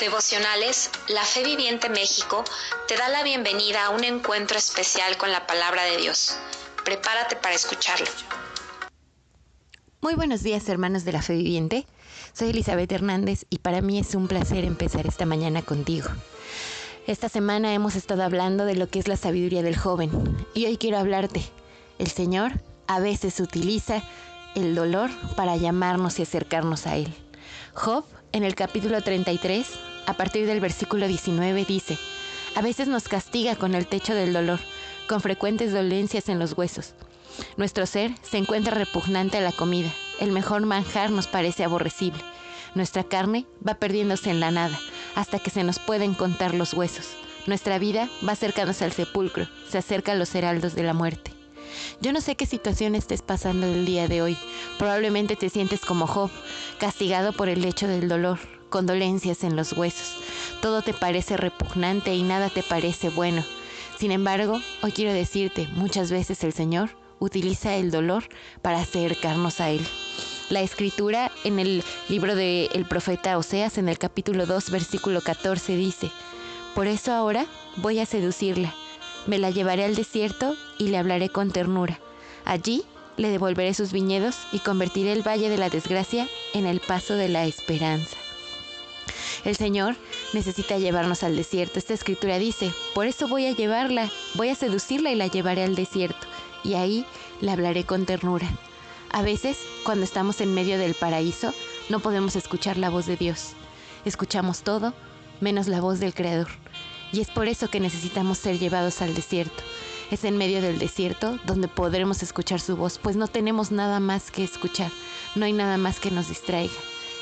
Devocionales, la Fe Viviente México te da la bienvenida a un encuentro especial con la palabra de Dios. Prepárate para escucharlo. Muy buenos días hermanos de la Fe Viviente. Soy Elizabeth Hernández y para mí es un placer empezar esta mañana contigo. Esta semana hemos estado hablando de lo que es la sabiduría del joven y hoy quiero hablarte. El Señor a veces utiliza el dolor para llamarnos y acercarnos a Él. Job en el capítulo 33, a partir del versículo 19, dice, a veces nos castiga con el techo del dolor, con frecuentes dolencias en los huesos. Nuestro ser se encuentra repugnante a la comida, el mejor manjar nos parece aborrecible. Nuestra carne va perdiéndose en la nada, hasta que se nos pueden contar los huesos. Nuestra vida va acercándose al sepulcro, se acerca a los heraldos de la muerte. Yo no sé qué situación estés pasando el día de hoy. Probablemente te sientes como Job, castigado por el hecho del dolor, con dolencias en los huesos. Todo te parece repugnante y nada te parece bueno. Sin embargo, hoy quiero decirte, muchas veces el Señor utiliza el dolor para acercarnos a Él. La escritura en el libro del profeta Oseas, en el capítulo 2, versículo 14, dice, Por eso ahora voy a seducirla me la llevaré al desierto y le hablaré con ternura. Allí le devolveré sus viñedos y convertiré el valle de la desgracia en el paso de la esperanza. El Señor necesita llevarnos al desierto. Esta escritura dice, por eso voy a llevarla, voy a seducirla y la llevaré al desierto, y ahí le hablaré con ternura. A veces, cuando estamos en medio del paraíso, no podemos escuchar la voz de Dios. Escuchamos todo, menos la voz del Creador. Y es por eso que necesitamos ser llevados al desierto. Es en medio del desierto donde podremos escuchar su voz, pues no tenemos nada más que escuchar, no hay nada más que nos distraiga.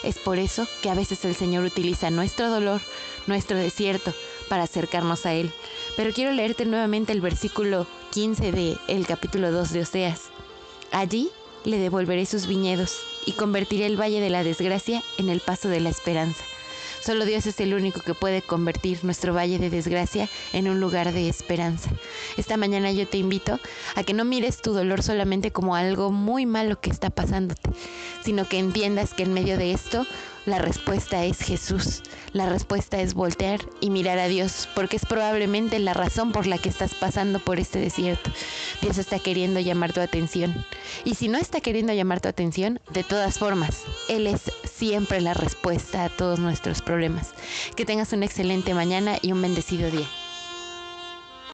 Es por eso que a veces el Señor utiliza nuestro dolor, nuestro desierto, para acercarnos a Él. Pero quiero leerte nuevamente el versículo 15 del el capítulo 2 de Oseas. Allí le devolveré sus viñedos y convertiré el valle de la desgracia en el paso de la esperanza. Solo Dios es el único que puede convertir nuestro valle de desgracia en un lugar de esperanza. Esta mañana yo te invito a que no mires tu dolor solamente como algo muy malo que está pasándote, sino que entiendas que en medio de esto la respuesta es Jesús. La respuesta es voltear y mirar a Dios, porque es probablemente la razón por la que estás pasando por este desierto. Dios está queriendo llamar tu atención. Y si no está queriendo llamar tu atención, de todas formas, Él es siempre la respuesta a todos nuestros problemas. Que tengas una excelente mañana y un bendecido día.